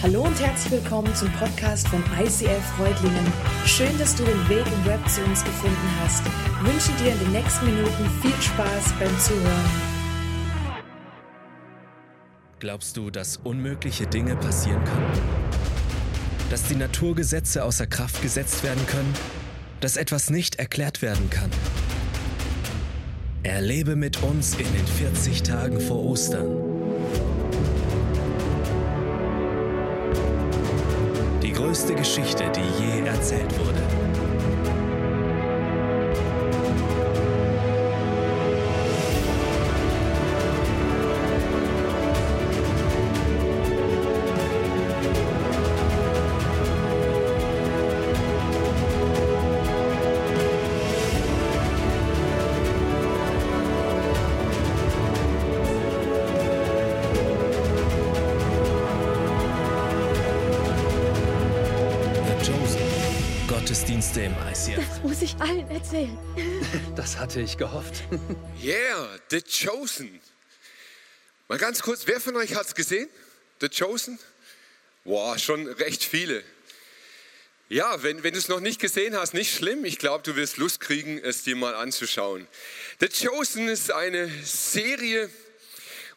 Hallo und herzlich willkommen zum Podcast von ICF Freudlingen. Schön, dass du den Weg im Web zu uns gefunden hast. Ich wünsche dir in den nächsten Minuten viel Spaß beim Zuhören. Glaubst du, dass unmögliche Dinge passieren können? Dass die Naturgesetze außer Kraft gesetzt werden können? Dass etwas nicht erklärt werden kann? Erlebe mit uns in den 40 Tagen vor Ostern größte Geschichte, die je erzählt wurde. Erzählen. Das hatte ich gehofft. Yeah, The Chosen. Mal ganz kurz, wer von euch hat es gesehen? The Chosen? Boah, schon recht viele. Ja, wenn, wenn du es noch nicht gesehen hast, nicht schlimm. Ich glaube, du wirst Lust kriegen, es dir mal anzuschauen. The Chosen ist eine Serie,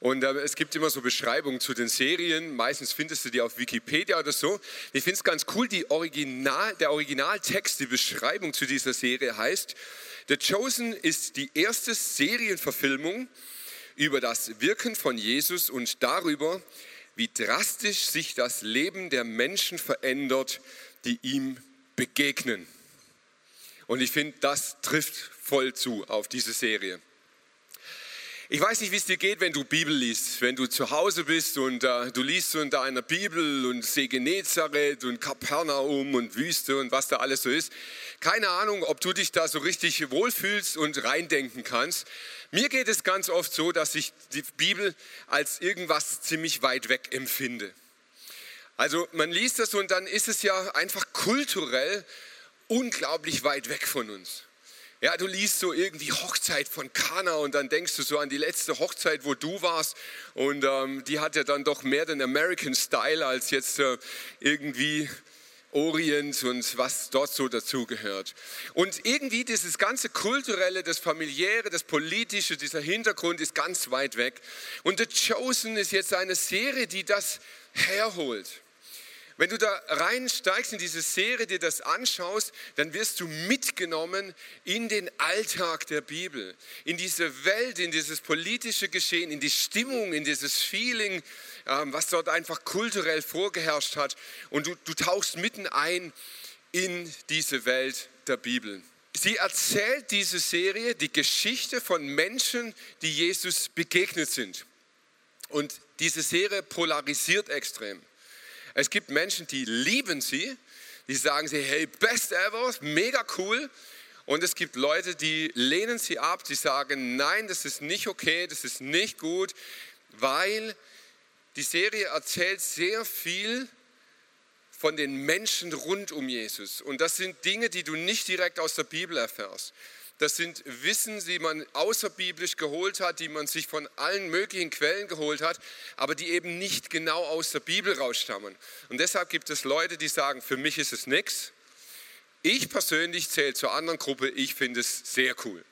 und äh, es gibt immer so Beschreibungen zu den Serien. Meistens findest du die auf Wikipedia oder so. Ich finde es ganz cool, Original, der Originaltext, die Beschreibung zu dieser Serie heißt, The Chosen ist die erste Serienverfilmung über das Wirken von Jesus und darüber, wie drastisch sich das Leben der Menschen verändert, die ihm begegnen. Und ich finde, das trifft voll zu auf diese Serie. Ich weiß nicht, wie es dir geht, wenn du Bibel liest, wenn du zu Hause bist und äh, du liest so in deiner Bibel und See Genezareth und Kapernaum und Wüste und was da alles so ist. Keine Ahnung, ob du dich da so richtig wohlfühlst und reindenken kannst. Mir geht es ganz oft so, dass ich die Bibel als irgendwas ziemlich weit weg empfinde. Also man liest das und dann ist es ja einfach kulturell unglaublich weit weg von uns. Ja, du liest so irgendwie Hochzeit von Kana und dann denkst du so an die letzte Hochzeit, wo du warst und ähm, die hat ja dann doch mehr den American Style als jetzt äh, irgendwie Orient und was dort so dazugehört. Und irgendwie dieses ganze kulturelle, das familiäre, das politische, dieser Hintergrund ist ganz weit weg. Und The Chosen ist jetzt eine Serie, die das herholt. Wenn du da reinsteigst in diese Serie, dir das anschaust, dann wirst du mitgenommen in den Alltag der Bibel, in diese Welt, in dieses politische Geschehen, in die Stimmung, in dieses Feeling, ähm, was dort einfach kulturell vorgeherrscht hat. Und du, du tauchst mitten ein in diese Welt der Bibel. Sie erzählt diese Serie die Geschichte von Menschen, die Jesus begegnet sind. Und diese Serie polarisiert extrem. Es gibt Menschen, die lieben sie, die sagen sie, hey, best ever, mega cool. Und es gibt Leute, die lehnen sie ab, die sagen, nein, das ist nicht okay, das ist nicht gut, weil die Serie erzählt sehr viel von den Menschen rund um Jesus. Und das sind Dinge, die du nicht direkt aus der Bibel erfährst. Das sind Wissen, die man außerbiblisch geholt hat, die man sich von allen möglichen Quellen geholt hat, aber die eben nicht genau aus der Bibel rausstammen. Und deshalb gibt es Leute, die sagen, für mich ist es nichts. Ich persönlich zähle zur anderen Gruppe, ich finde es sehr cool.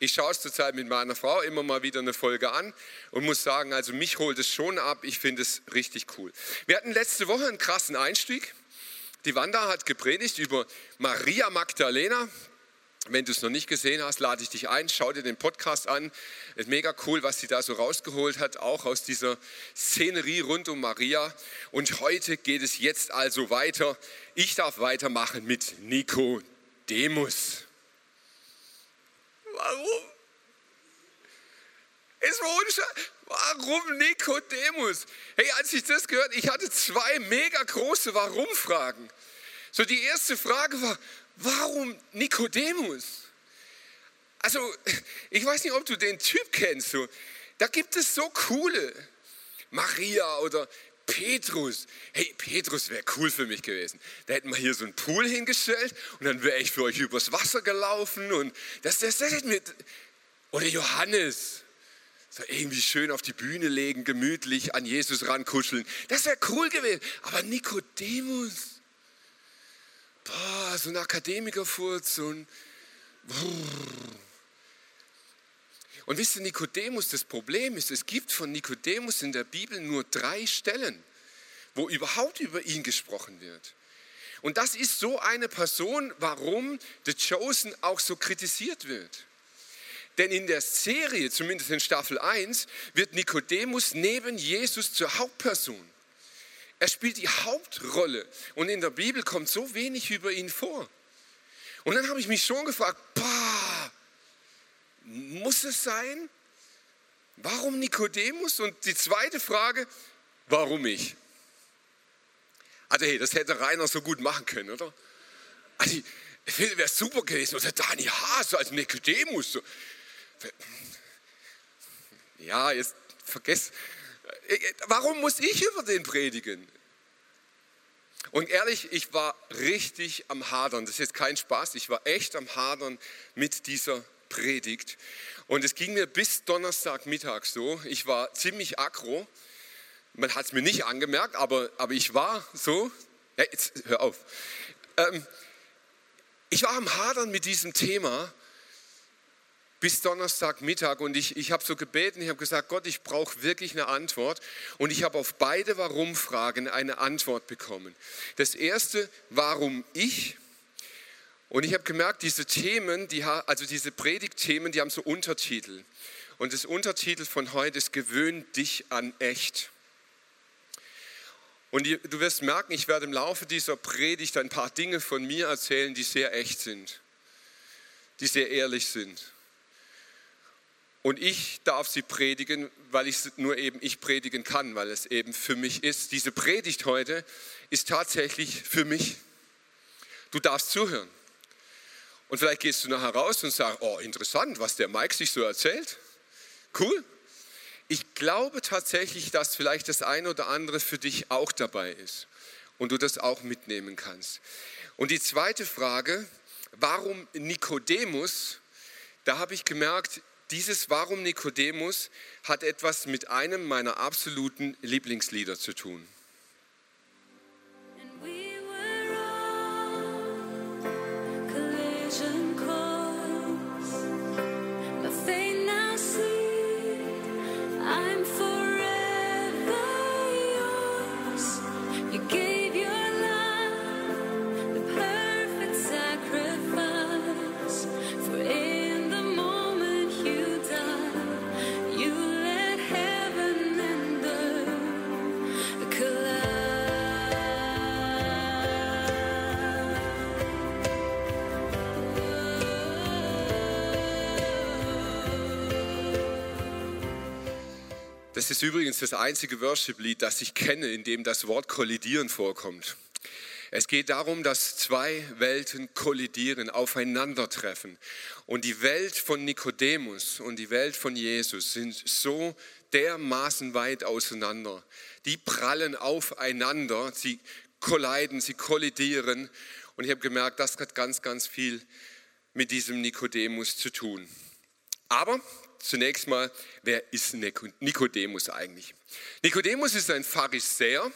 Ich schaue es zurzeit mit meiner Frau immer mal wieder eine Folge an und muss sagen, also mich holt es schon ab, ich finde es richtig cool. Wir hatten letzte Woche einen krassen Einstieg. Die Wanda hat gepredigt über Maria Magdalena, wenn du es noch nicht gesehen hast, lade ich dich ein, schau dir den Podcast an. Ist mega cool, was sie da so rausgeholt hat, auch aus dieser Szenerie rund um Maria. Und heute geht es jetzt also weiter. Ich darf weitermachen mit Nikodemus. Warum? War Warum Nikodemus? Hey, als ich das gehört, ich hatte zwei mega große Warum-Fragen. So die erste Frage war, warum Nikodemus? Also, ich weiß nicht, ob du den Typ kennst. So. Da gibt es so coole. Maria oder Petrus. Hey, Petrus wäre cool für mich gewesen. Da hätten wir hier so einen Pool hingestellt und dann wäre ich für euch übers Wasser gelaufen und das, das, das hätten wir. Oder Johannes. So irgendwie schön auf die Bühne legen, gemütlich an Jesus rankuscheln. Das wäre cool gewesen. Aber Nikodemus, boah, so ein Akademikerfurz, so ein. Und wisst ihr, Nikodemus, das Problem ist, es gibt von Nikodemus in der Bibel nur drei Stellen, wo überhaupt über ihn gesprochen wird. Und das ist so eine Person, warum The Chosen auch so kritisiert wird. Denn in der Serie, zumindest in Staffel 1, wird Nikodemus neben Jesus zur Hauptperson. Er spielt die Hauptrolle und in der Bibel kommt so wenig über ihn vor. Und dann habe ich mich schon gefragt, bah, muss es sein? Warum Nikodemus? Und die zweite Frage, warum ich? Also hey, das hätte Rainer so gut machen können, oder? Also, wäre super gewesen. Oder Dani Haas als Nikodemus. Ja, jetzt vergesst. Warum muss ich über den predigen? Und ehrlich, ich war richtig am Hadern. Das ist jetzt kein Spaß. Ich war echt am Hadern mit dieser Predigt. Und es ging mir bis Donnerstagmittag so. Ich war ziemlich aggro. Man hat es mir nicht angemerkt, aber, aber ich war so. Ja, jetzt hör auf. Ähm, ich war am Hadern mit diesem Thema bis Donnerstagmittag und ich, ich habe so gebeten, ich habe gesagt, Gott, ich brauche wirklich eine Antwort und ich habe auf beide Warum-Fragen eine Antwort bekommen. Das erste, warum ich? Und ich habe gemerkt, diese Themen, die, also diese Predigtthemen, die haben so Untertitel. Und das Untertitel von heute ist Gewöhn dich an echt. Und du wirst merken, ich werde im Laufe dieser Predigt ein paar Dinge von mir erzählen, die sehr echt sind, die sehr ehrlich sind. Und ich darf sie predigen, weil ich nur eben ich predigen kann, weil es eben für mich ist. Diese Predigt heute ist tatsächlich für mich. Du darfst zuhören. Und vielleicht gehst du nachher raus und sagst, oh interessant, was der Mike sich so erzählt. Cool. Ich glaube tatsächlich, dass vielleicht das eine oder andere für dich auch dabei ist und du das auch mitnehmen kannst. Und die zweite Frage, warum Nikodemus? Da habe ich gemerkt, dieses Warum Nikodemus hat etwas mit einem meiner absoluten Lieblingslieder zu tun. Das ist übrigens das einzige Worship-Lied, das ich kenne, in dem das Wort kollidieren vorkommt. Es geht darum, dass zwei Welten kollidieren, aufeinandertreffen. Und die Welt von Nikodemus und die Welt von Jesus sind so dermaßen weit auseinander. Die prallen aufeinander, sie kolliden, sie kollidieren. Und ich habe gemerkt, das hat ganz, ganz viel mit diesem Nikodemus zu tun. Aber zunächst mal, wer ist Nikodemus eigentlich? Nikodemus ist ein Pharisäer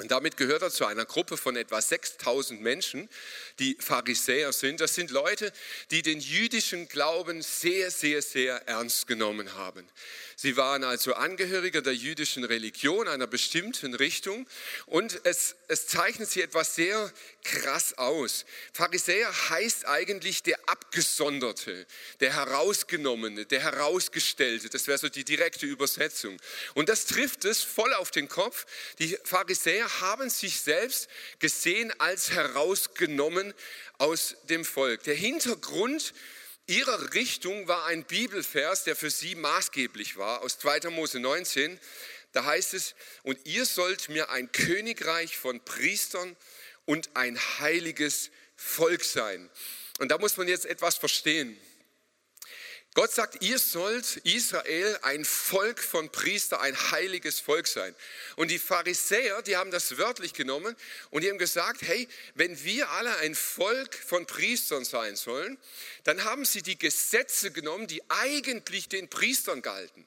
und damit gehört er zu einer Gruppe von etwa 6000 Menschen, die Pharisäer sind. Das sind Leute, die den jüdischen Glauben sehr, sehr, sehr ernst genommen haben. Sie waren also Angehörige der jüdischen Religion, einer bestimmten Richtung. Und es, es zeichnet sich etwas sehr krass aus. Pharisäer heißt eigentlich der Abgesonderte, der Herausgenommene, der Herausgestellte. Das wäre so die direkte Übersetzung. Und das trifft es voll auf den Kopf. Die Pharisäer haben sich selbst gesehen als herausgenommen aus dem Volk. Der Hintergrund ihrer Richtung war ein Bibelvers, der für sie maßgeblich war, aus 2. Mose 19. Da heißt es, und ihr sollt mir ein Königreich von Priestern und ein heiliges Volk sein. Und da muss man jetzt etwas verstehen. Gott sagt, ihr sollt Israel ein Volk von Priester, ein heiliges Volk sein. Und die Pharisäer, die haben das wörtlich genommen und die haben gesagt, hey, wenn wir alle ein Volk von Priestern sein sollen, dann haben sie die Gesetze genommen, die eigentlich den Priestern galten.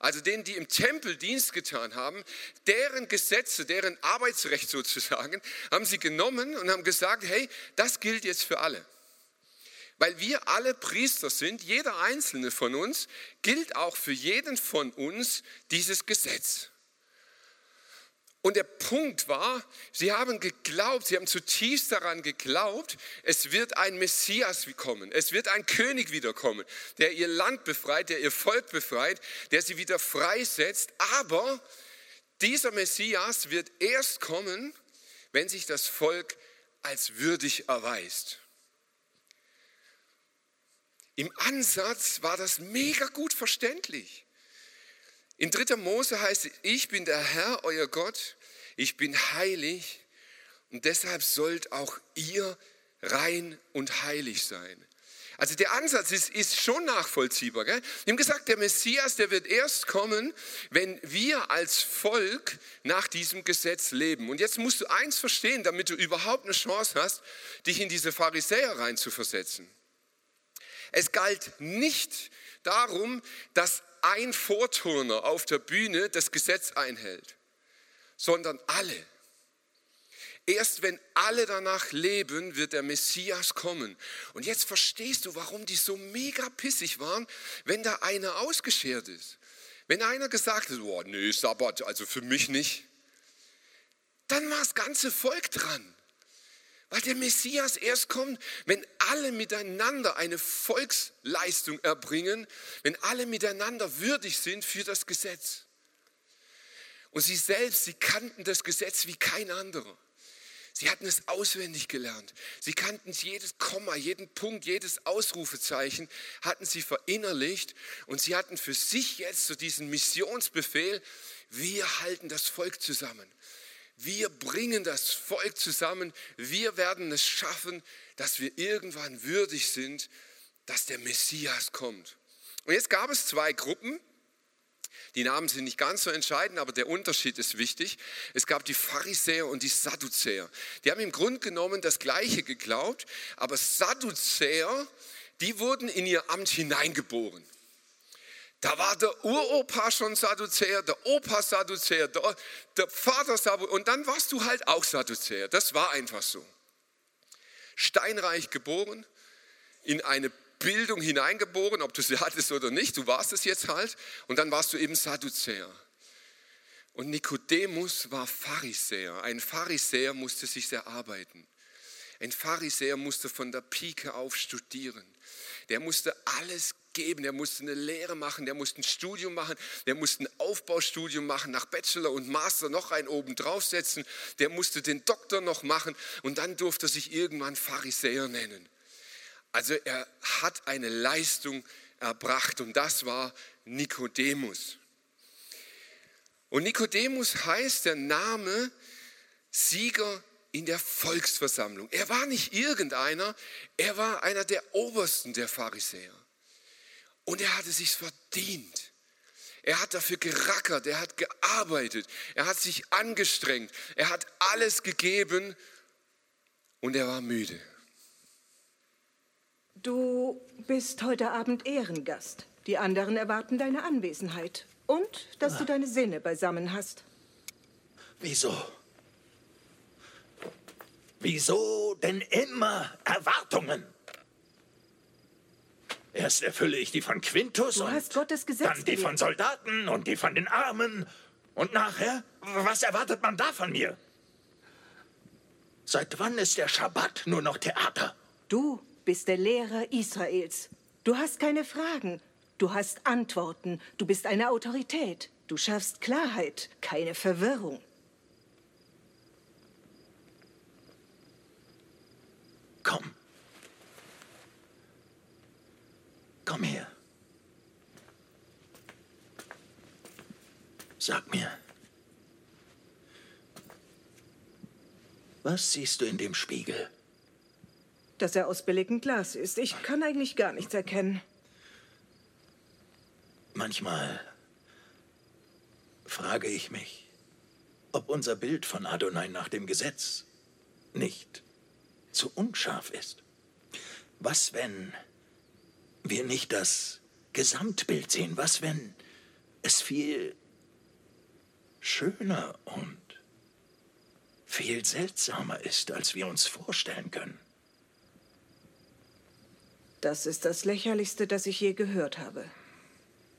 also denen, die im Tempel Dienst getan haben, deren Gesetze, deren Arbeitsrecht sozusagen, haben sie genommen und haben gesagt, hey, das gilt jetzt für alle. Weil wir alle Priester sind, jeder einzelne von uns, gilt auch für jeden von uns dieses Gesetz. Und der Punkt war, sie haben geglaubt, sie haben zutiefst daran geglaubt, es wird ein Messias kommen, es wird ein König wiederkommen, der ihr Land befreit, der ihr Volk befreit, der sie wieder freisetzt. Aber dieser Messias wird erst kommen, wenn sich das Volk als würdig erweist. Im Ansatz war das mega gut verständlich. In 3. Mose heißt es, ich bin der Herr, euer Gott, ich bin heilig und deshalb sollt auch ihr rein und heilig sein. Also der Ansatz ist, ist schon nachvollziehbar. Gell? Wir haben gesagt, der Messias, der wird erst kommen, wenn wir als Volk nach diesem Gesetz leben. Und jetzt musst du eins verstehen, damit du überhaupt eine Chance hast, dich in diese Pharisäer reinzuversetzen. Es galt nicht darum, dass ein Vorturner auf der Bühne das Gesetz einhält, sondern alle. Erst wenn alle danach leben, wird der Messias kommen. Und jetzt verstehst du, warum die so mega pissig waren, wenn da einer ausgeschert ist. Wenn einer gesagt hat, oh nee, Sabbat, also für mich nicht, dann war das ganze Volk dran. Weil der Messias erst kommt, wenn alle miteinander eine Volksleistung erbringen, wenn alle miteinander würdig sind für das Gesetz. Und sie selbst, sie kannten das Gesetz wie kein anderer. Sie hatten es auswendig gelernt. Sie kannten jedes Komma, jeden Punkt, jedes Ausrufezeichen, hatten sie verinnerlicht und sie hatten für sich jetzt so diesen Missionsbefehl, wir halten das Volk zusammen. Wir bringen das Volk zusammen. Wir werden es schaffen, dass wir irgendwann würdig sind, dass der Messias kommt. Und jetzt gab es zwei Gruppen. Die Namen sind nicht ganz so entscheidend, aber der Unterschied ist wichtig. Es gab die Pharisäer und die Sadduzäer. Die haben im Grunde genommen das Gleiche geglaubt, aber Sadduzäer, die wurden in ihr Amt hineingeboren. Da war der Uropa schon Sadduzäer, der Opa Sadduzäer, der, der Vater Sadduzäer und dann warst du halt auch Sadduzäer. Das war einfach so. Steinreich geboren, in eine Bildung hineingeboren, ob du sie hattest oder nicht, du warst es jetzt halt und dann warst du eben Sadduzäer. Und Nikodemus war Pharisäer. Ein Pharisäer musste sich erarbeiten. Ein Pharisäer musste von der Pike auf studieren. Der musste alles geben, der musste eine Lehre machen, der musste ein Studium machen, der musste ein Aufbaustudium machen, nach Bachelor und Master noch einen oben draufsetzen, der musste den Doktor noch machen und dann durfte er sich irgendwann Pharisäer nennen. Also er hat eine Leistung erbracht und das war Nikodemus. Und Nikodemus heißt der Name Sieger in der Volksversammlung. Er war nicht irgendeiner, er war einer der Obersten der Pharisäer. Und er hatte sich verdient. Er hat dafür gerackert, er hat gearbeitet, er hat sich angestrengt, er hat alles gegeben und er war müde. Du bist heute Abend Ehrengast. Die anderen erwarten deine Anwesenheit und dass ah. du deine Sinne beisammen hast. Wieso? Wieso denn immer Erwartungen? Erst erfülle ich die von Quintus du und hast Gottes Gesetz dann die von Soldaten und die von den Armen. Und nachher, was erwartet man da von mir? Seit wann ist der Schabbat nur noch Theater? Du bist der Lehrer Israels. Du hast keine Fragen. Du hast Antworten. Du bist eine Autorität. Du schaffst Klarheit, keine Verwirrung. Komm. Komm her. Sag mir, was siehst du in dem Spiegel? Dass er aus billigem Glas ist. Ich kann eigentlich gar nichts erkennen. Manchmal frage ich mich, ob unser Bild von Adonai nach dem Gesetz nicht zu unscharf ist. Was, wenn wir nicht das Gesamtbild sehen? Was, wenn es viel schöner und viel seltsamer ist, als wir uns vorstellen können. Das ist das Lächerlichste, das ich je gehört habe.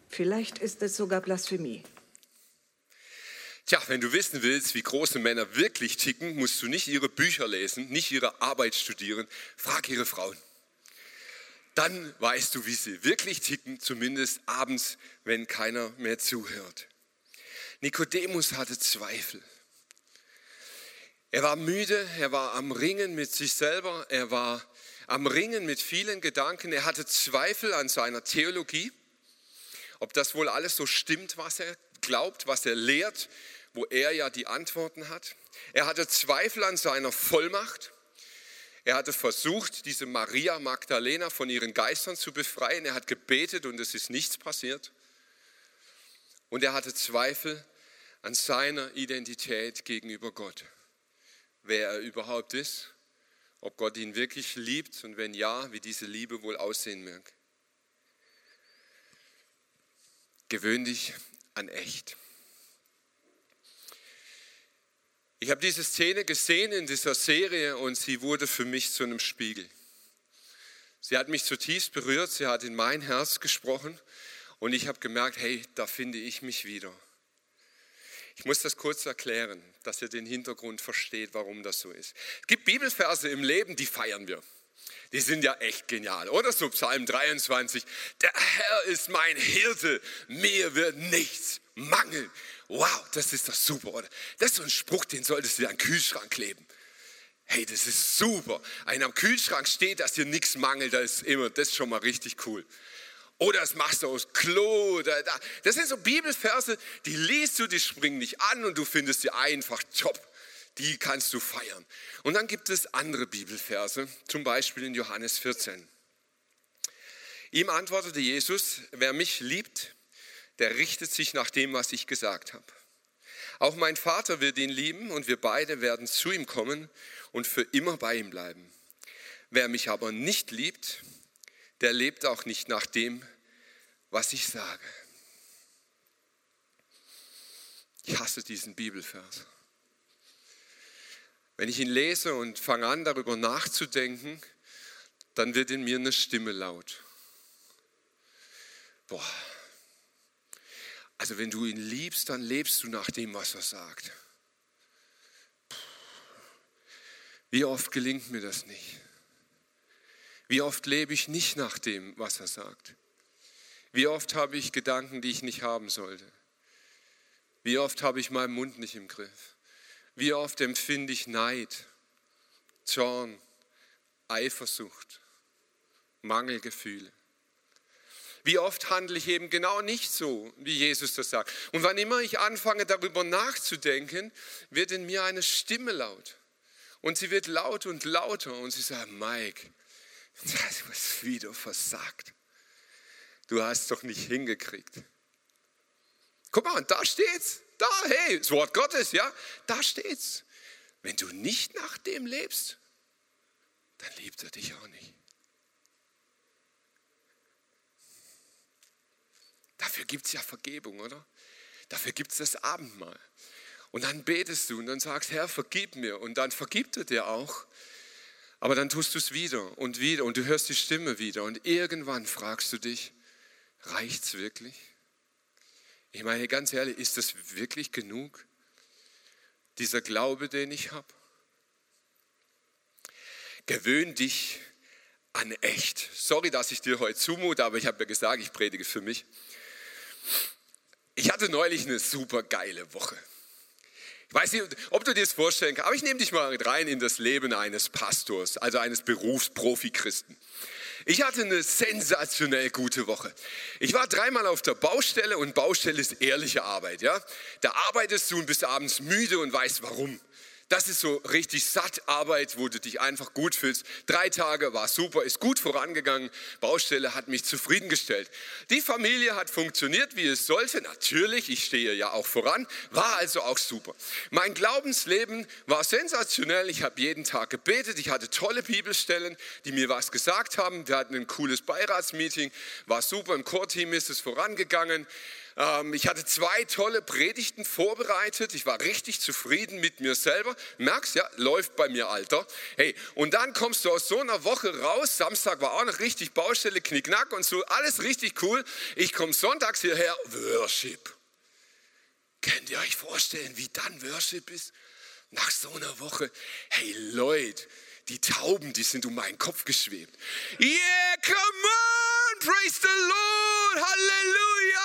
Vielleicht ist es sogar Blasphemie. Tja, wenn du wissen willst, wie große Männer wirklich ticken, musst du nicht ihre Bücher lesen, nicht ihre Arbeit studieren, frag ihre Frauen. Dann weißt du, wie sie wirklich ticken, zumindest abends, wenn keiner mehr zuhört. Nikodemus hatte Zweifel. Er war müde, er war am Ringen mit sich selber, er war am Ringen mit vielen Gedanken, er hatte Zweifel an seiner Theologie, ob das wohl alles so stimmt, was er glaubt, was er lehrt, wo er ja die Antworten hat. Er hatte Zweifel an seiner Vollmacht. Er hatte versucht, diese Maria Magdalena von ihren Geistern zu befreien. Er hat gebetet und es ist nichts passiert. Und er hatte Zweifel an seiner Identität gegenüber Gott. Wer er überhaupt ist, ob Gott ihn wirklich liebt und wenn ja, wie diese Liebe wohl aussehen mag. Gewöhn dich an echt. Ich habe diese Szene gesehen in dieser Serie und sie wurde für mich zu einem Spiegel. Sie hat mich zutiefst berührt, sie hat in mein Herz gesprochen und ich habe gemerkt, hey, da finde ich mich wieder. Ich muss das kurz erklären, dass ihr den Hintergrund versteht, warum das so ist. Es gibt Bibelverse im Leben, die feiern wir. Die sind ja echt genial, oder? So Psalm 23. Der Herr ist mein Hirte, mir wird nichts mangeln. Wow, das ist doch super, oder? Das ist so ein Spruch, den solltest du an den Kühlschrank kleben. Hey, das ist super. Ein am Kühlschrank steht, dass dir nichts mangelt, das ist immer, das ist schon mal richtig cool. Oder das machst du aus Klo. Oder da. Das sind so Bibelverse, die liest du, die springen dich an und du findest sie einfach top. Die kannst du feiern. Und dann gibt es andere Bibelverse, zum Beispiel in Johannes 14. Ihm antwortete Jesus, wer mich liebt, der richtet sich nach dem, was ich gesagt habe. Auch mein Vater wird ihn lieben und wir beide werden zu ihm kommen und für immer bei ihm bleiben. Wer mich aber nicht liebt, der lebt auch nicht nach dem, was ich sage. Ich hasse diesen Bibelvers. Wenn ich ihn lese und fange an, darüber nachzudenken, dann wird in mir eine Stimme laut. Boah, also wenn du ihn liebst, dann lebst du nach dem, was er sagt. Wie oft gelingt mir das nicht? Wie oft lebe ich nicht nach dem, was er sagt? Wie oft habe ich Gedanken, die ich nicht haben sollte? Wie oft habe ich meinen Mund nicht im Griff? Wie oft empfinde ich Neid, Zorn, Eifersucht, Mangelgefühle? Wie oft handle ich eben genau nicht so, wie Jesus das sagt. Und wann immer ich anfange darüber nachzudenken, wird in mir eine Stimme laut. Und sie wird laut und lauter und sie sagt, Mike, du hast wieder versagt. Du hast doch nicht hingekriegt. Guck mal, da steht's. Da, hey, das Wort Gottes, ja, da steht's. Wenn du nicht nach dem lebst, dann liebt er dich auch nicht. Dafür gibt es ja Vergebung, oder? Dafür gibt es das Abendmahl. Und dann betest du und dann sagst, Herr, vergib mir. Und dann vergibt er dir auch. Aber dann tust du es wieder und wieder und du hörst die Stimme wieder. Und irgendwann fragst du dich, reicht es wirklich? Ich meine, ganz ehrlich, ist das wirklich genug? Dieser Glaube, den ich habe? Gewöhn dich an echt. Sorry, dass ich dir heute zumute, aber ich habe ja gesagt, ich predige für mich. Ich hatte neulich eine super geile Woche. Ich weiß nicht, ob du dir das vorstellen kannst, aber ich nehme dich mal rein in das Leben eines Pastors, also eines Berufsprofi-Christen. Ich hatte eine sensationell gute Woche. Ich war dreimal auf der Baustelle und Baustelle ist ehrliche Arbeit, ja? Da arbeitest du und bist abends müde und weißt warum. Das ist so richtig satt Arbeit, wo du dich einfach gut fühlst. Drei Tage war super, ist gut vorangegangen. Baustelle hat mich zufriedengestellt. Die Familie hat funktioniert, wie es sollte. Natürlich, ich stehe ja auch voran. War also auch super. Mein Glaubensleben war sensationell. Ich habe jeden Tag gebetet. Ich hatte tolle Bibelstellen, die mir was gesagt haben. Wir hatten ein cooles Beiratsmeeting. War super. Im Core-Team ist es vorangegangen. Ähm, ich hatte zwei tolle Predigten vorbereitet. Ich war richtig zufrieden mit mir selber. Merkst ja, läuft bei mir, Alter. Hey, und dann kommst du aus so einer Woche raus. Samstag war auch noch richtig Baustelle, Knickknack und so. Alles richtig cool. Ich komme sonntags hierher. Worship. Könnt ihr euch vorstellen, wie dann Worship ist? Nach so einer Woche. Hey Leute, die Tauben, die sind um meinen Kopf geschwebt. Yeah, come on, praise the Lord, Halleluja.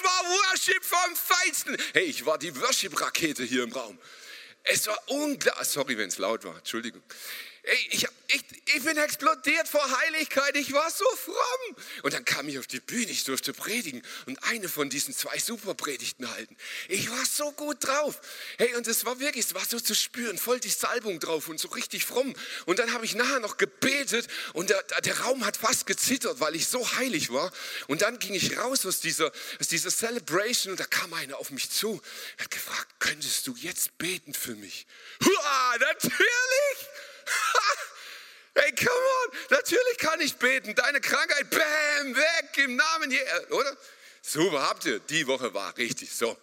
Das war Worship vom Feinsten. Hey, ich war die Worship-Rakete hier im Raum. Es war unglaublich. Sorry, wenn es laut war. Entschuldigung. Ey, ich, ich, ich bin explodiert vor Heiligkeit, ich war so fromm. Und dann kam ich auf die Bühne, ich durfte predigen und eine von diesen zwei Superpredigten halten. Ich war so gut drauf. Hey, und es war wirklich, es war so zu spüren, voll die Salbung drauf und so richtig fromm. Und dann habe ich nachher noch gebetet und der, der Raum hat fast gezittert, weil ich so heilig war. Und dann ging ich raus aus dieser, aus dieser Celebration und da kam einer auf mich zu, hat gefragt, könntest du jetzt beten für mich? Hua, natürlich! Hey, come on, natürlich kann ich beten. Deine Krankheit, bam, weg im Namen Jesu, oder? Super, habt ihr. Die Woche war richtig so.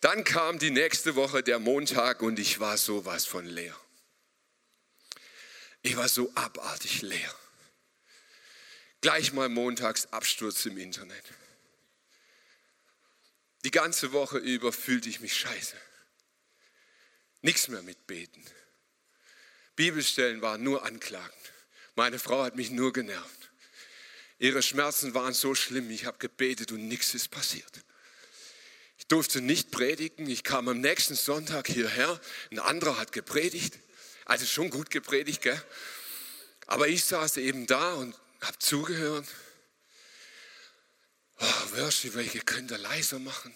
Dann kam die nächste Woche, der Montag, und ich war sowas von leer. Ich war so abartig leer. Gleich mal montags Absturz im Internet. Die ganze Woche über fühlte ich mich scheiße. Nichts mehr mit Beten. Bibelstellen waren nur Anklagen. Meine Frau hat mich nur genervt. Ihre Schmerzen waren so schlimm, ich habe gebetet und nichts ist passiert. Ich durfte nicht predigen. Ich kam am nächsten Sonntag hierher. Ein anderer hat gepredigt. Also schon gut gepredigt, gell? Aber ich saß eben da und habe zugehört. Oh, Worship, welche könnt ihr leiser machen?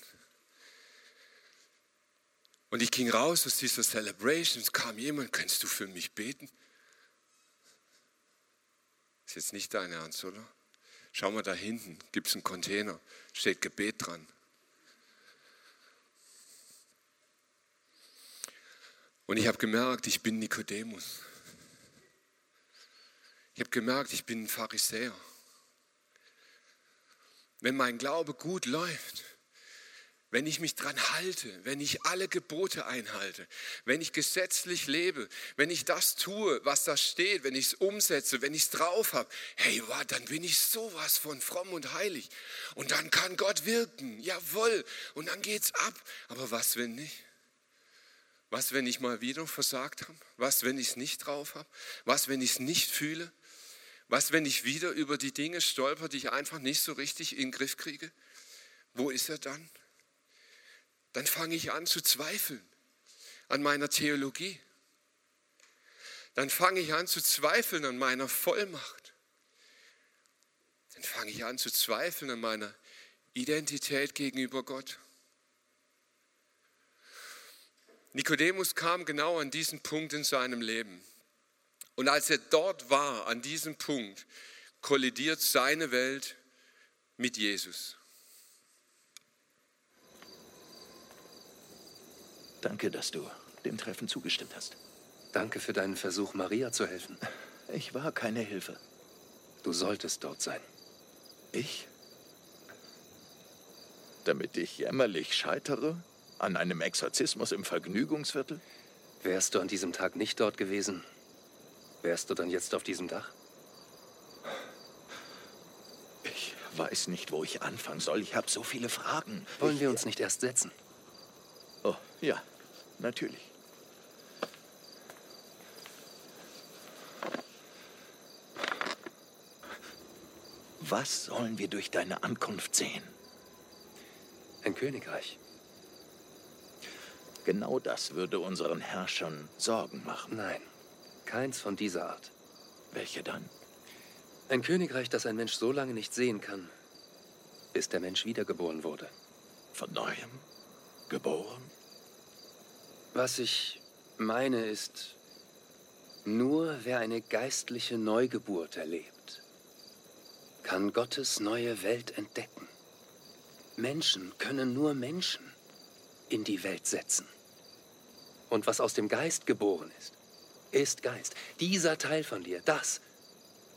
Und ich ging raus aus dieser Celebration, es kam jemand, kannst du für mich beten? Ist jetzt nicht dein Ernst, oder? Schau mal da hinten, gibt es einen Container, steht Gebet dran. Und ich habe gemerkt, ich bin Nikodemus. Ich habe gemerkt, ich bin ein Pharisäer. Wenn mein Glaube gut läuft, wenn ich mich dran halte, wenn ich alle Gebote einhalte, wenn ich gesetzlich lebe, wenn ich das tue, was da steht, wenn ich es umsetze, wenn ich es drauf habe, hey, wow, dann bin ich sowas von fromm und heilig. Und dann kann Gott wirken, jawohl, und dann geht's ab. Aber was, wenn nicht? Was, wenn ich mal wieder versagt habe? Was, wenn ich es nicht drauf habe? Was, wenn ich es nicht fühle? Was, wenn ich wieder über die Dinge stolper, die ich einfach nicht so richtig in den Griff kriege? Wo ist er dann? Dann fange ich an zu zweifeln an meiner Theologie. Dann fange ich an zu zweifeln an meiner Vollmacht. Dann fange ich an zu zweifeln an meiner Identität gegenüber Gott. Nikodemus kam genau an diesen Punkt in seinem Leben. Und als er dort war, an diesem Punkt, kollidiert seine Welt mit Jesus. Danke, dass du dem Treffen zugestimmt hast. Danke für deinen Versuch, Maria zu helfen. Ich war keine Hilfe. Du solltest dort sein. Ich? Damit ich jämmerlich scheitere? An einem Exorzismus im Vergnügungsviertel? Wärst du an diesem Tag nicht dort gewesen, wärst du dann jetzt auf diesem Dach? Ich weiß nicht, wo ich anfangen soll. Ich habe so viele Fragen. Wollen ich, wir uns nicht erst setzen? Oh, ja, natürlich. Was sollen wir durch deine Ankunft sehen? Ein Königreich. Genau das würde unseren Herrschern Sorgen machen. Nein, keins von dieser Art. Welche dann? Ein Königreich, das ein Mensch so lange nicht sehen kann, bis der Mensch wiedergeboren wurde. Von neuem? Geboren? Was ich meine ist, nur wer eine geistliche Neugeburt erlebt, kann Gottes neue Welt entdecken. Menschen können nur Menschen in die Welt setzen. Und was aus dem Geist geboren ist, ist Geist. Dieser Teil von dir, das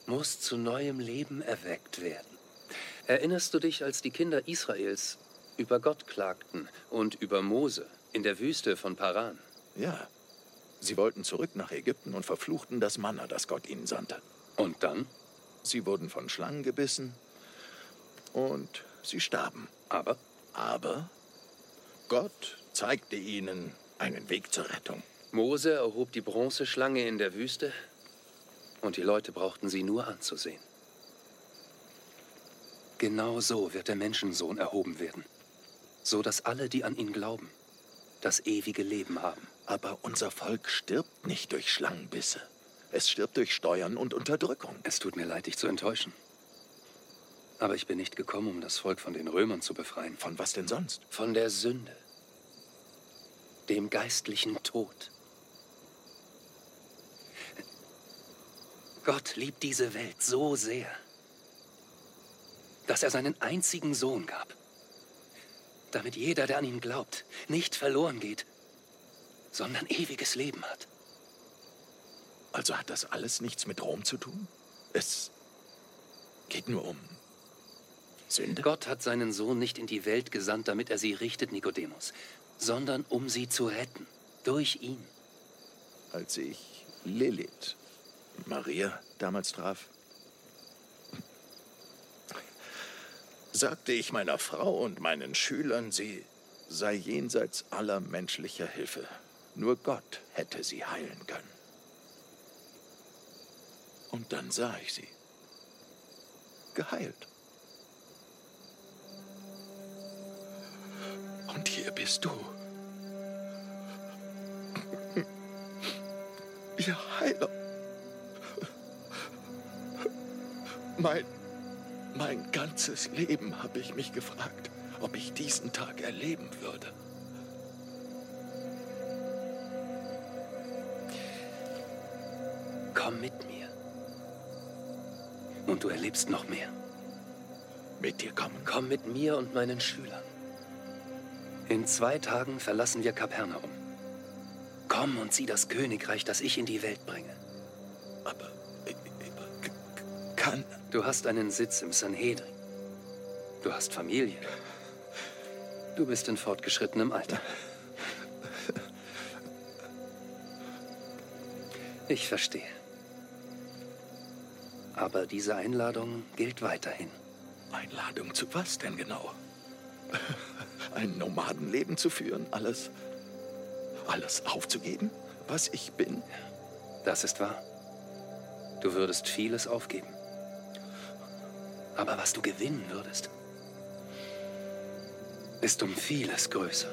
muss zu neuem Leben erweckt werden. Erinnerst du dich, als die Kinder Israels über Gott klagten und über Mose in der Wüste von Paran. Ja. Sie wollten zurück nach Ägypten und verfluchten das Manna, das Gott ihnen sandte. Und dann? Sie wurden von Schlangen gebissen und sie starben. Aber? Aber Gott zeigte ihnen einen Weg zur Rettung. Mose erhob die Bronzeschlange in der Wüste und die Leute brauchten sie nur anzusehen. Genau so wird der Menschensohn erhoben werden, so dass alle, die an ihn glauben, das ewige Leben haben. Aber unser Volk stirbt nicht durch Schlangenbisse. Es stirbt durch Steuern und Unterdrückung. Es tut mir leid, dich zu enttäuschen. Aber ich bin nicht gekommen, um das Volk von den Römern zu befreien. Von was denn sonst? Von der Sünde. Dem geistlichen Tod. Gott liebt diese Welt so sehr, dass er seinen einzigen Sohn gab, damit jeder, der an ihn glaubt, nicht verloren geht, sondern ewiges Leben hat. Also hat das alles nichts mit Rom zu tun? Es geht nur um Sünde? Gott hat seinen Sohn nicht in die Welt gesandt, damit er sie richtet, Nikodemus, sondern um sie zu retten. Durch ihn. Als ich Lilith, Maria, damals traf, sagte ich meiner Frau und meinen Schülern, sie sei jenseits aller menschlicher Hilfe. Nur Gott hätte sie heilen können. Und dann sah ich sie. Geheilt. Und hier bist du. Ihr Heiler. Mein, mein ganzes Leben habe ich mich gefragt, ob ich diesen Tag erleben würde. Komm mit mir. Und du erlebst noch mehr. Mit dir kommen. Komm mit mir und meinen Schülern. In zwei Tagen verlassen wir Kapernaum. Komm und sieh das Königreich, das ich in die Welt bringe. Aber ich, ich, kann. Du hast einen Sitz im Sanhedrin. Du hast Familie. Du bist in fortgeschrittenem Alter. Ich verstehe. Aber diese Einladung gilt weiterhin. Einladung zu was denn genau? Ein Nomadenleben zu führen, alles, alles aufzugeben, was ich bin? Das ist wahr. Du würdest vieles aufgeben. Aber was du gewinnen würdest, ist um vieles größer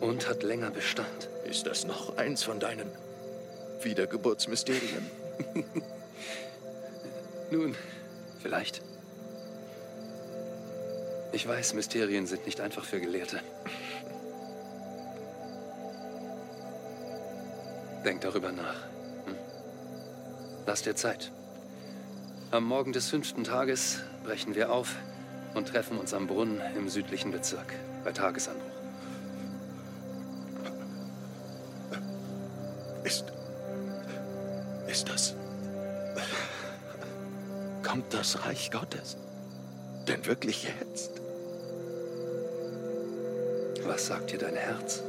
und hat länger Bestand. Ist das noch eins von deinen Wiedergeburtsmysterien? Nun, vielleicht. Ich weiß, Mysterien sind nicht einfach für Gelehrte. Denk darüber nach. Hm? Lass dir Zeit. Am Morgen des fünften Tages brechen wir auf und treffen uns am Brunnen im südlichen Bezirk bei Tagesanbruch. Ist. Ist das. Kommt das Reich Gottes? Denn wirklich jetzt? Was sagt dir dein Herz?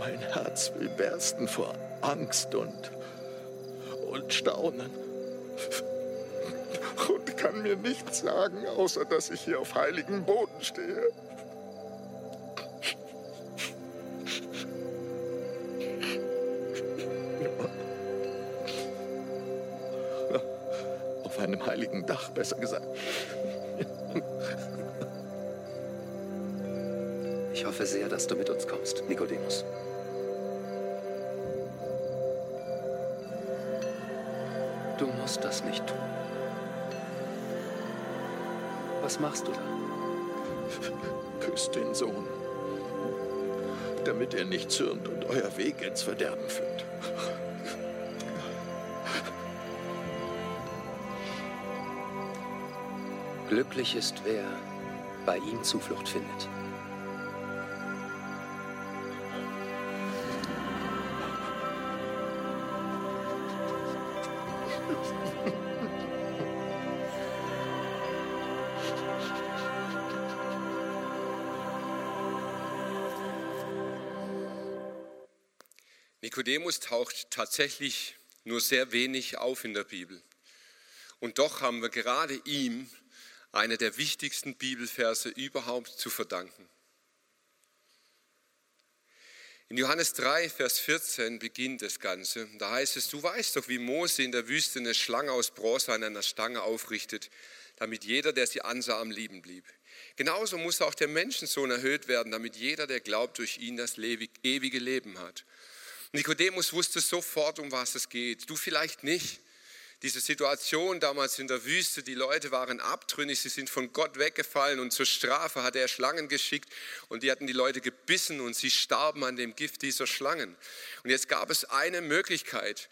Mein Herz will bersten vor Angst und. und Staunen. Kann mir nichts sagen, außer dass ich hier auf heiligem Boden stehe. Auf einem heiligen Dach, besser gesagt. Ich hoffe sehr, dass du mit uns kommst, Nikodemus. Du musst das nicht tun. Was machst du da? Küsst den Sohn, damit er nicht zürnt und euer Weg ins Verderben führt. Glücklich ist wer bei ihm Zuflucht findet. Nikodemus taucht tatsächlich nur sehr wenig auf in der Bibel. Und doch haben wir gerade ihm eine der wichtigsten Bibelverse überhaupt zu verdanken. In Johannes 3, Vers 14 beginnt das Ganze. Da heißt es, du weißt doch, wie Mose in der Wüste eine Schlange aus Bronze an einer Stange aufrichtet, damit jeder, der sie ansah, am Lieben blieb. Genauso muss auch der Menschensohn erhöht werden, damit jeder, der glaubt, durch ihn das ewige Leben hat. Nikodemus wusste sofort, um was es geht. Du vielleicht nicht diese Situation damals in der Wüste, die Leute waren abtrünnig, sie sind von Gott weggefallen und zur Strafe hat er Schlangen geschickt und die hatten die Leute gebissen und sie starben an dem Gift dieser Schlangen. Und jetzt gab es eine Möglichkeit.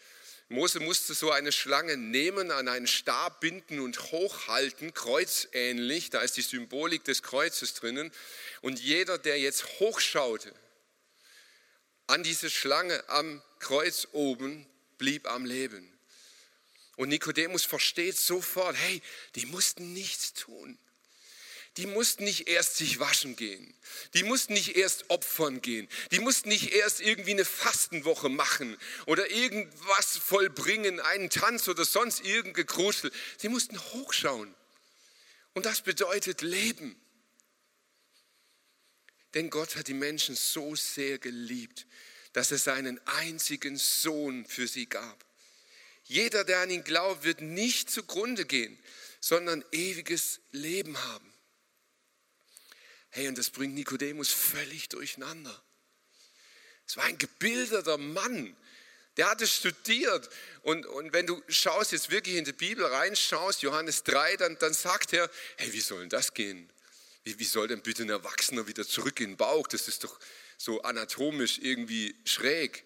Mose musste so eine Schlange nehmen, an einen Stab binden und hochhalten, kreuzähnlich, da ist die Symbolik des Kreuzes drinnen. Und jeder, der jetzt hochschaute an diese Schlange am Kreuz oben, blieb am Leben. Und Nikodemus versteht sofort, hey, die mussten nichts tun. Die mussten nicht erst sich waschen gehen. Die mussten nicht erst opfern gehen. Die mussten nicht erst irgendwie eine Fastenwoche machen oder irgendwas vollbringen, einen Tanz oder sonst irgendein Gekruschel. Sie mussten hochschauen. Und das bedeutet Leben. Denn Gott hat die Menschen so sehr geliebt, dass er seinen einzigen Sohn für sie gab. Jeder, der an ihn glaubt, wird nicht zugrunde gehen, sondern ewiges Leben haben. Hey, und das bringt Nikodemus völlig durcheinander. Es war ein gebildeter Mann, der hatte studiert. Und, und wenn du schaust, jetzt wirklich in die Bibel reinschaust, Johannes 3, dann, dann sagt er, hey, wie soll denn das gehen? Wie, wie soll denn bitte ein Erwachsener wieder zurück in den Bauch? Das ist doch so anatomisch irgendwie schräg.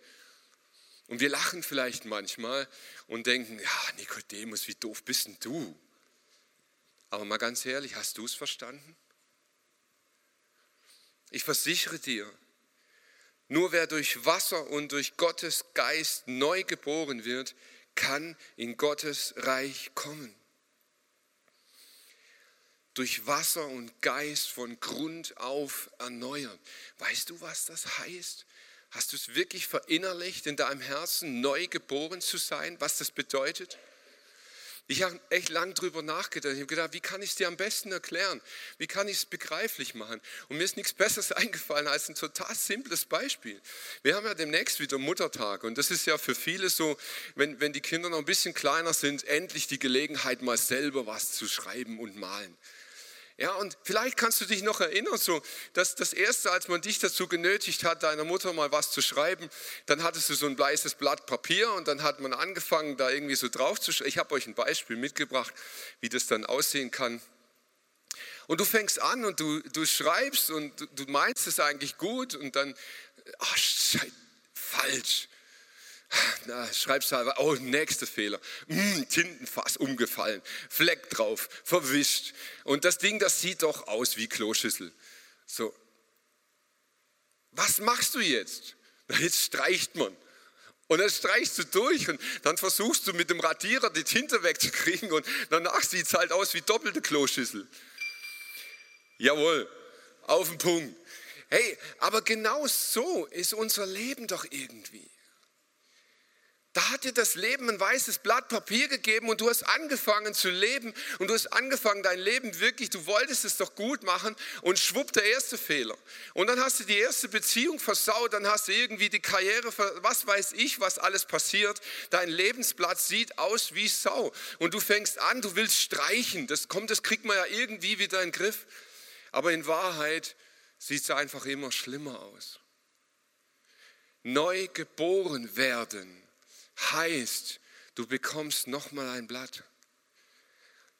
Und wir lachen vielleicht manchmal und denken, ja, Nikodemus, wie doof bist denn du? Aber mal ganz ehrlich, hast du es verstanden? Ich versichere dir, nur wer durch Wasser und durch Gottes Geist neu geboren wird, kann in Gottes Reich kommen. Durch Wasser und Geist von Grund auf erneuern. Weißt du, was das heißt? Hast du es wirklich verinnerlicht, in deinem Herzen neu geboren zu sein, was das bedeutet? Ich habe echt lang drüber nachgedacht. Ich habe gedacht, wie kann ich es dir am besten erklären? Wie kann ich es begreiflich machen? Und mir ist nichts Besseres eingefallen als ein total simples Beispiel. Wir haben ja demnächst wieder Muttertag und das ist ja für viele so, wenn, wenn die Kinder noch ein bisschen kleiner sind, endlich die Gelegenheit, mal selber was zu schreiben und malen. Ja, und vielleicht kannst du dich noch erinnern, so, dass das erste, als man dich dazu genötigt hat, deiner Mutter mal was zu schreiben, dann hattest du so ein weißes Blatt Papier und dann hat man angefangen, da irgendwie so drauf zu schreiben. Ich habe euch ein Beispiel mitgebracht, wie das dann aussehen kann. Und du fängst an und du, du schreibst und du, du meinst es eigentlich gut und dann, ach, falsch. Na, halt, oh, nächster Fehler. Hm, Tintenfass umgefallen, Fleck drauf, verwischt. Und das Ding, das sieht doch aus wie Kloschüssel. So. Was machst du jetzt? Jetzt streicht man. Und dann streichst du durch und dann versuchst du mit dem Radierer die Tinte wegzukriegen und danach sieht es halt aus wie doppelte Kloschüssel. Jawohl, auf den Punkt. Hey, aber genau so ist unser Leben doch irgendwie. Da hat dir das Leben ein weißes Blatt Papier gegeben und du hast angefangen zu leben und du hast angefangen dein Leben wirklich, du wolltest es doch gut machen und schwupp der erste Fehler. Und dann hast du die erste Beziehung versaut, dann hast du irgendwie die Karriere, was weiß ich, was alles passiert. Dein Lebensblatt sieht aus wie Sau und du fängst an, du willst streichen. Das kommt, das kriegt man ja irgendwie wieder in den Griff. Aber in Wahrheit sieht es einfach immer schlimmer aus. Neu geboren werden heißt, du bekommst nochmal ein Blatt.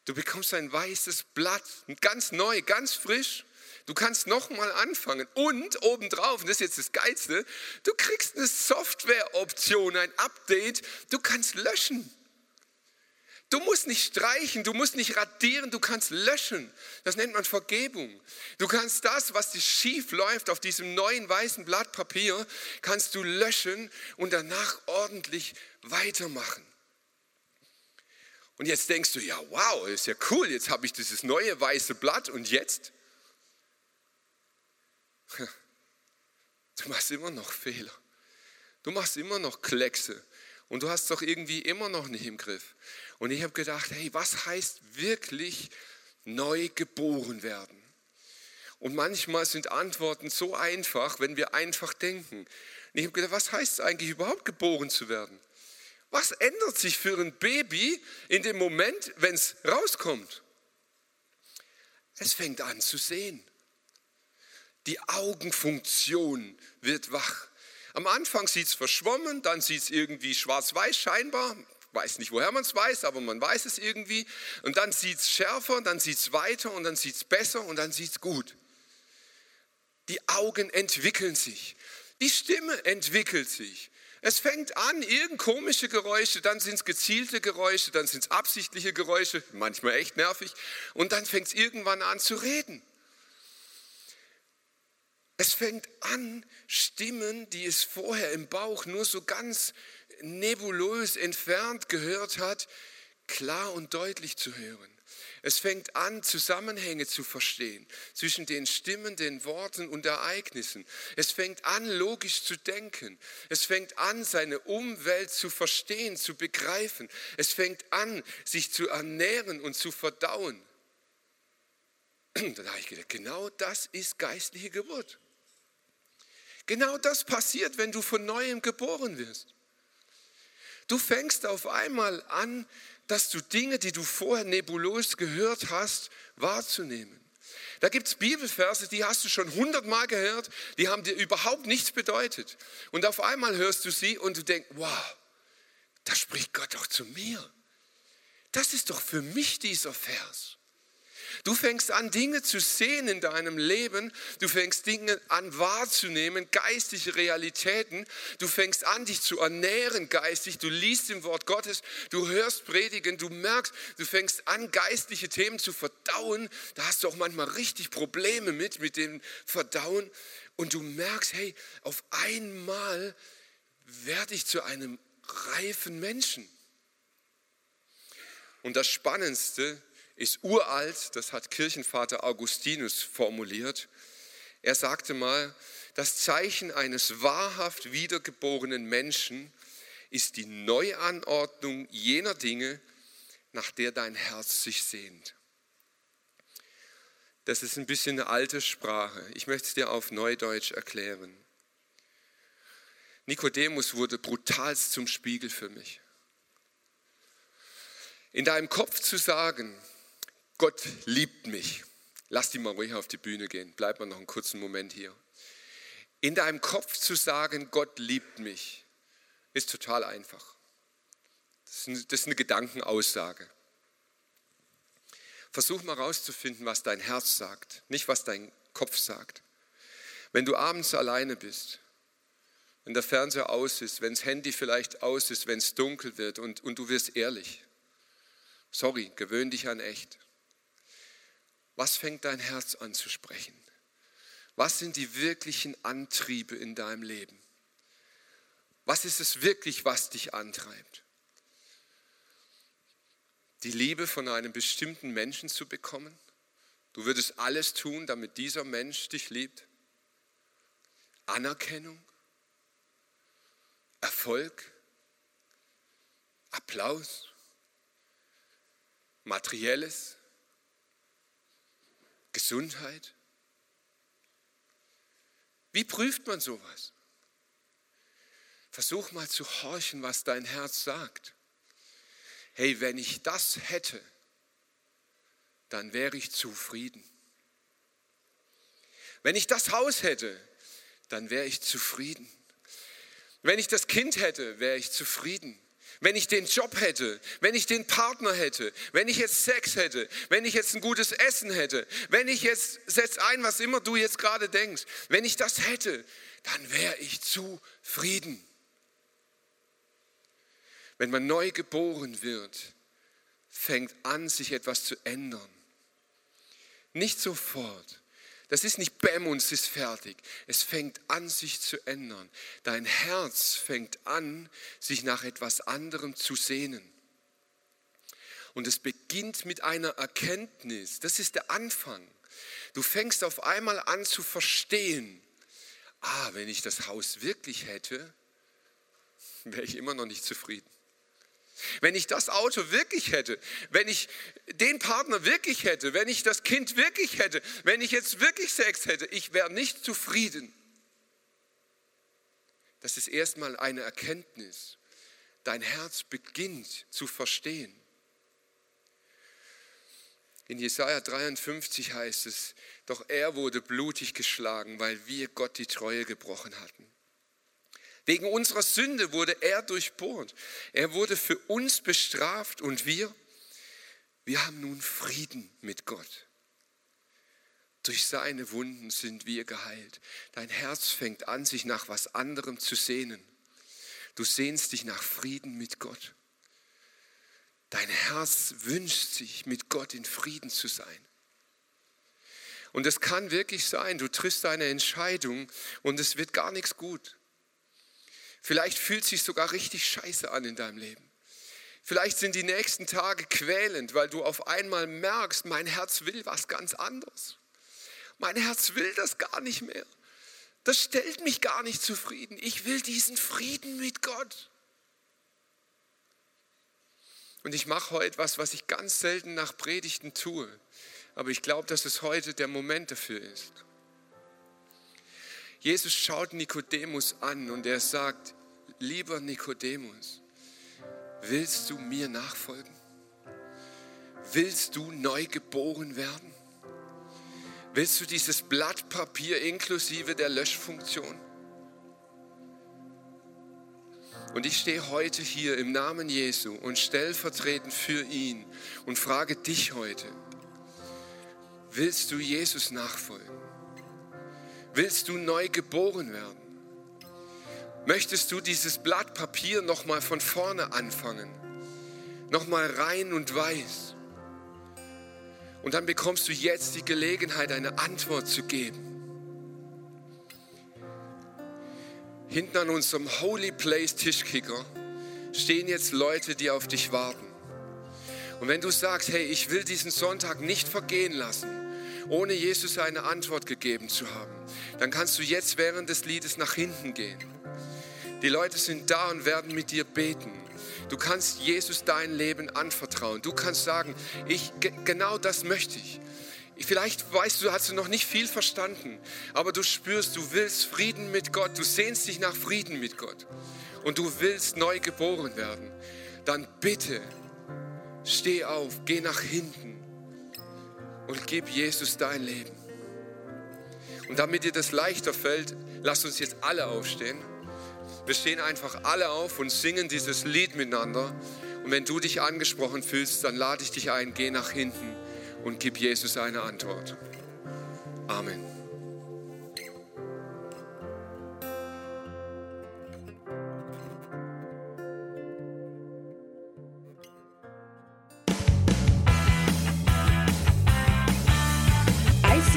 Du bekommst ein weißes Blatt, ganz neu, ganz frisch. Du kannst nochmal anfangen. Und obendrauf, und das ist jetzt das Geilste, du kriegst eine Softwareoption, ein Update. Du kannst löschen. Du musst nicht streichen, du musst nicht radieren, du kannst löschen. Das nennt man Vergebung. Du kannst das, was dir schief läuft auf diesem neuen weißen Blatt Papier, kannst du löschen und danach ordentlich weitermachen. Und jetzt denkst du, ja, wow, ist ja cool, jetzt habe ich dieses neue weiße Blatt und jetzt? Du machst immer noch Fehler. Du machst immer noch Kleckse und du hast es doch irgendwie immer noch nicht im Griff. Und ich habe gedacht, hey, was heißt wirklich neu geboren werden? Und manchmal sind Antworten so einfach, wenn wir einfach denken. Und ich habe gedacht, was heißt es eigentlich überhaupt geboren zu werden? Was ändert sich für ein Baby in dem Moment, wenn es rauskommt? Es fängt an zu sehen. Die Augenfunktion wird wach. Am Anfang sieht es verschwommen, dann sieht es irgendwie schwarz-weiß scheinbar. Weiß nicht, woher man es weiß, aber man weiß es irgendwie. Und dann sieht es schärfer, dann sieht es weiter und dann sieht es besser und dann sieht es gut. Die Augen entwickeln sich. Die Stimme entwickelt sich. Es fängt an, irgend komische Geräusche, dann sind es gezielte Geräusche, dann sind es absichtliche Geräusche, manchmal echt nervig, und dann fängt es irgendwann an zu reden. Es fängt an, Stimmen, die es vorher im Bauch nur so ganz nebulös entfernt gehört hat, klar und deutlich zu hören. Es fängt an, Zusammenhänge zu verstehen zwischen den Stimmen, den Worten und Ereignissen. Es fängt an, logisch zu denken. Es fängt an, seine Umwelt zu verstehen, zu begreifen. Es fängt an, sich zu ernähren und zu verdauen. Dann habe ich gedacht, genau das ist geistliche Geburt. Genau das passiert, wenn du von neuem geboren wirst. Du fängst auf einmal an, dass du Dinge, die du vorher nebulos gehört hast, wahrzunehmen. Da gibt es Bibelverse, die hast du schon hundertmal gehört, die haben dir überhaupt nichts bedeutet. Und auf einmal hörst du sie und du denkst, wow, da spricht Gott doch zu mir. Das ist doch für mich dieser Vers. Du fängst an, Dinge zu sehen in deinem Leben. Du fängst Dinge an wahrzunehmen, geistliche Realitäten. Du fängst an, dich zu ernähren geistig. Du liest im Wort Gottes, du hörst Predigen, du merkst, du fängst an, geistliche Themen zu verdauen. Da hast du auch manchmal richtig Probleme mit, mit dem Verdauen. Und du merkst, hey, auf einmal werde ich zu einem reifen Menschen. Und das Spannendste ist uralt, das hat Kirchenvater Augustinus formuliert. Er sagte mal, das Zeichen eines wahrhaft wiedergeborenen Menschen ist die Neuanordnung jener Dinge, nach der dein Herz sich sehnt. Das ist ein bisschen eine alte Sprache. Ich möchte es dir auf Neudeutsch erklären. Nikodemus wurde brutalst zum Spiegel für mich. In deinem Kopf zu sagen, Gott liebt mich. Lass die mal ruhig auf die Bühne gehen. Bleib mal noch einen kurzen Moment hier. In deinem Kopf zu sagen, Gott liebt mich, ist total einfach. Das ist eine Gedankenaussage. Versuch mal rauszufinden, was dein Herz sagt, nicht was dein Kopf sagt. Wenn du abends alleine bist, wenn der Fernseher aus ist, wenn das Handy vielleicht aus ist, wenn es dunkel wird und, und du wirst ehrlich. Sorry, gewöhn dich an echt. Was fängt dein Herz an zu sprechen? Was sind die wirklichen Antriebe in deinem Leben? Was ist es wirklich, was dich antreibt? Die Liebe von einem bestimmten Menschen zu bekommen? Du würdest alles tun, damit dieser Mensch dich liebt? Anerkennung? Erfolg? Applaus? Materielles? Gesundheit? Wie prüft man sowas? Versuch mal zu horchen, was dein Herz sagt. Hey, wenn ich das hätte, dann wäre ich zufrieden. Wenn ich das Haus hätte, dann wäre ich zufrieden. Wenn ich das Kind hätte, wäre ich zufrieden wenn ich den Job hätte, wenn ich den Partner hätte, wenn ich jetzt Sex hätte, wenn ich jetzt ein gutes Essen hätte, wenn ich jetzt, setz ein, was immer du jetzt gerade denkst, wenn ich das hätte, dann wäre ich zufrieden. Wenn man neu geboren wird, fängt an, sich etwas zu ändern. Nicht sofort. Das ist nicht Bäm und es ist fertig. Es fängt an, sich zu ändern. Dein Herz fängt an, sich nach etwas anderem zu sehnen. Und es beginnt mit einer Erkenntnis. Das ist der Anfang. Du fängst auf einmal an zu verstehen, ah, wenn ich das Haus wirklich hätte, wäre ich immer noch nicht zufrieden. Wenn ich das Auto wirklich hätte, wenn ich den Partner wirklich hätte, wenn ich das Kind wirklich hätte, wenn ich jetzt wirklich Sex hätte, ich wäre nicht zufrieden. Das ist erstmal eine Erkenntnis. Dein Herz beginnt zu verstehen. In Jesaja 53 heißt es, doch er wurde blutig geschlagen, weil wir Gott die Treue gebrochen hatten. Wegen unserer Sünde wurde er durchbohrt. Er wurde für uns bestraft und wir, wir haben nun Frieden mit Gott. Durch seine Wunden sind wir geheilt. Dein Herz fängt an, sich nach was anderem zu sehnen. Du sehnst dich nach Frieden mit Gott. Dein Herz wünscht sich, mit Gott in Frieden zu sein. Und es kann wirklich sein, du triffst eine Entscheidung und es wird gar nichts gut. Vielleicht fühlt es sich sogar richtig scheiße an in deinem Leben. Vielleicht sind die nächsten Tage quälend, weil du auf einmal merkst, mein Herz will was ganz anderes. Mein Herz will das gar nicht mehr. Das stellt mich gar nicht zufrieden. Ich will diesen Frieden mit Gott. Und ich mache heute was, was ich ganz selten nach Predigten tue. Aber ich glaube, dass es heute der Moment dafür ist. Jesus schaut Nikodemus an und er sagt, lieber Nikodemus, willst du mir nachfolgen? Willst du neu geboren werden? Willst du dieses Blatt Papier inklusive der Löschfunktion? Und ich stehe heute hier im Namen Jesu und stellvertretend für ihn und frage dich heute, willst du Jesus nachfolgen? Willst du neu geboren werden? Möchtest du dieses Blatt Papier nochmal von vorne anfangen? Nochmal rein und weiß? Und dann bekommst du jetzt die Gelegenheit, eine Antwort zu geben. Hinten an unserem Holy Place Tischkicker stehen jetzt Leute, die auf dich warten. Und wenn du sagst, hey, ich will diesen Sonntag nicht vergehen lassen, ohne Jesus eine Antwort gegeben zu haben, dann kannst du jetzt während des Liedes nach hinten gehen. Die Leute sind da und werden mit dir beten. Du kannst Jesus dein Leben anvertrauen. Du kannst sagen, ich, genau das möchte ich. Vielleicht weißt du, hast du noch nicht viel verstanden, aber du spürst, du willst Frieden mit Gott, du sehnst dich nach Frieden mit Gott und du willst neu geboren werden. Dann bitte steh auf, geh nach hinten und gib Jesus dein Leben. Und damit dir das leichter fällt, lass uns jetzt alle aufstehen. Wir stehen einfach alle auf und singen dieses Lied miteinander. Und wenn du dich angesprochen fühlst, dann lade ich dich ein, geh nach hinten und gib Jesus eine Antwort. Amen.